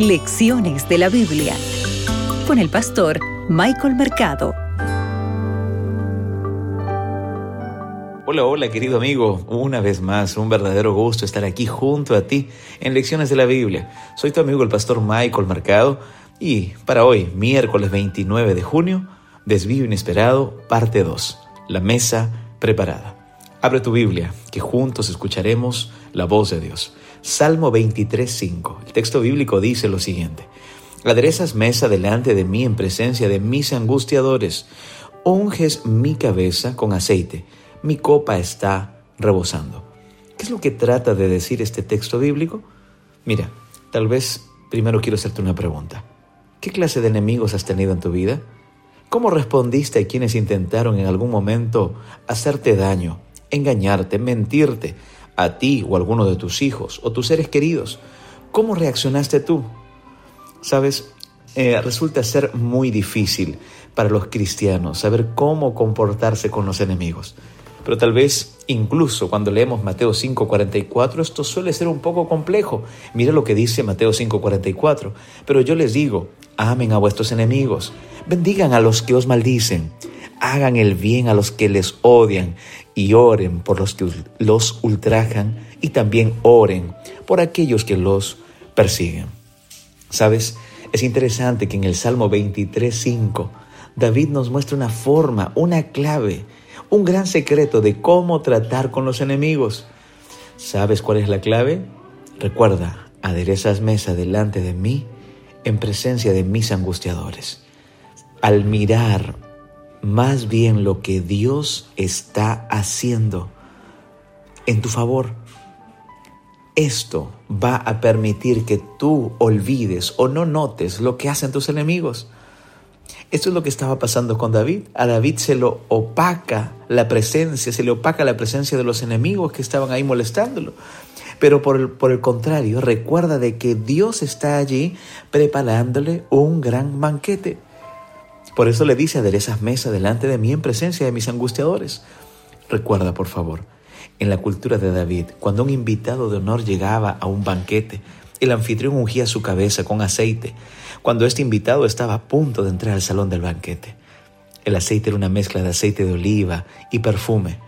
Lecciones de la Biblia con el pastor Michael Mercado. Hola, hola querido amigo, una vez más, un verdadero gusto estar aquí junto a ti en Lecciones de la Biblia. Soy tu amigo el pastor Michael Mercado y para hoy, miércoles 29 de junio, Desvío Inesperado, parte 2, la mesa preparada. Abre tu Biblia, que juntos escucharemos la voz de Dios. Salmo 23.5. El texto bíblico dice lo siguiente. Aderezas mesa delante de mí en presencia de mis angustiadores. Unges mi cabeza con aceite. Mi copa está rebosando. ¿Qué es lo que trata de decir este texto bíblico? Mira, tal vez primero quiero hacerte una pregunta. ¿Qué clase de enemigos has tenido en tu vida? ¿Cómo respondiste a quienes intentaron en algún momento hacerte daño, engañarte, mentirte, a ti o a alguno de tus hijos o tus seres queridos. ¿Cómo reaccionaste tú? Sabes, eh, resulta ser muy difícil para los cristianos saber cómo comportarse con los enemigos. Pero tal vez incluso cuando leemos Mateo 5:44 esto suele ser un poco complejo. Mira lo que dice Mateo 5:44. Pero yo les digo, amen a vuestros enemigos, bendigan a los que os maldicen, hagan el bien a los que les odian y oren por los que los ultrajan y también oren por aquellos que los persiguen. ¿Sabes? Es interesante que en el Salmo 23.5 David nos muestra una forma, una clave, un gran secreto de cómo tratar con los enemigos. ¿Sabes cuál es la clave? Recuerda, aderezas mesa delante de mí en presencia de mis angustiadores. Al mirar más bien lo que Dios está haciendo en tu favor. Esto va a permitir que tú olvides o no notes lo que hacen tus enemigos. Esto es lo que estaba pasando con David. A David se lo opaca la presencia, se le opaca la presencia de los enemigos que estaban ahí molestándolo. Pero por el, por el contrario, recuerda de que Dios está allí preparándole un gran banquete. Por eso le dice, aderezas mesa delante de mí en presencia de mis angustiadores. Recuerda, por favor, en la cultura de David, cuando un invitado de honor llegaba a un banquete, el anfitrión ungía su cabeza con aceite, cuando este invitado estaba a punto de entrar al salón del banquete. El aceite era una mezcla de aceite de oliva y perfume.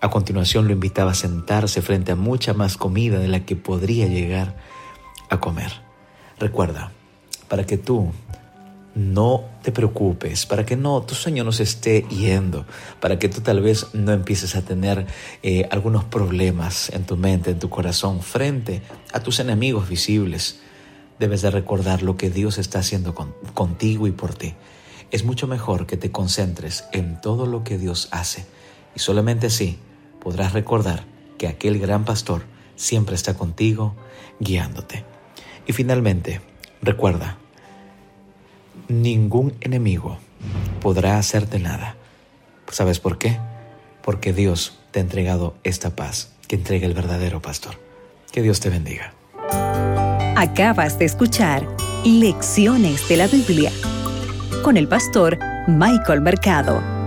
A continuación lo invitaba a sentarse frente a mucha más comida de la que podría llegar a comer. Recuerda, para que tú no te preocupes, para que no tu sueño no se esté yendo, para que tú tal vez no empieces a tener eh, algunos problemas en tu mente, en tu corazón, frente a tus enemigos visibles. Debes de recordar lo que Dios está haciendo contigo y por ti. Es mucho mejor que te concentres en todo lo que Dios hace y solamente así podrás recordar que aquel gran pastor siempre está contigo, guiándote. Y finalmente, recuerda, ningún enemigo podrá hacerte nada. ¿Sabes por qué? Porque Dios te ha entregado esta paz que entrega el verdadero pastor. Que Dios te bendiga. Acabas de escuchar Lecciones de la Biblia con el pastor Michael Mercado.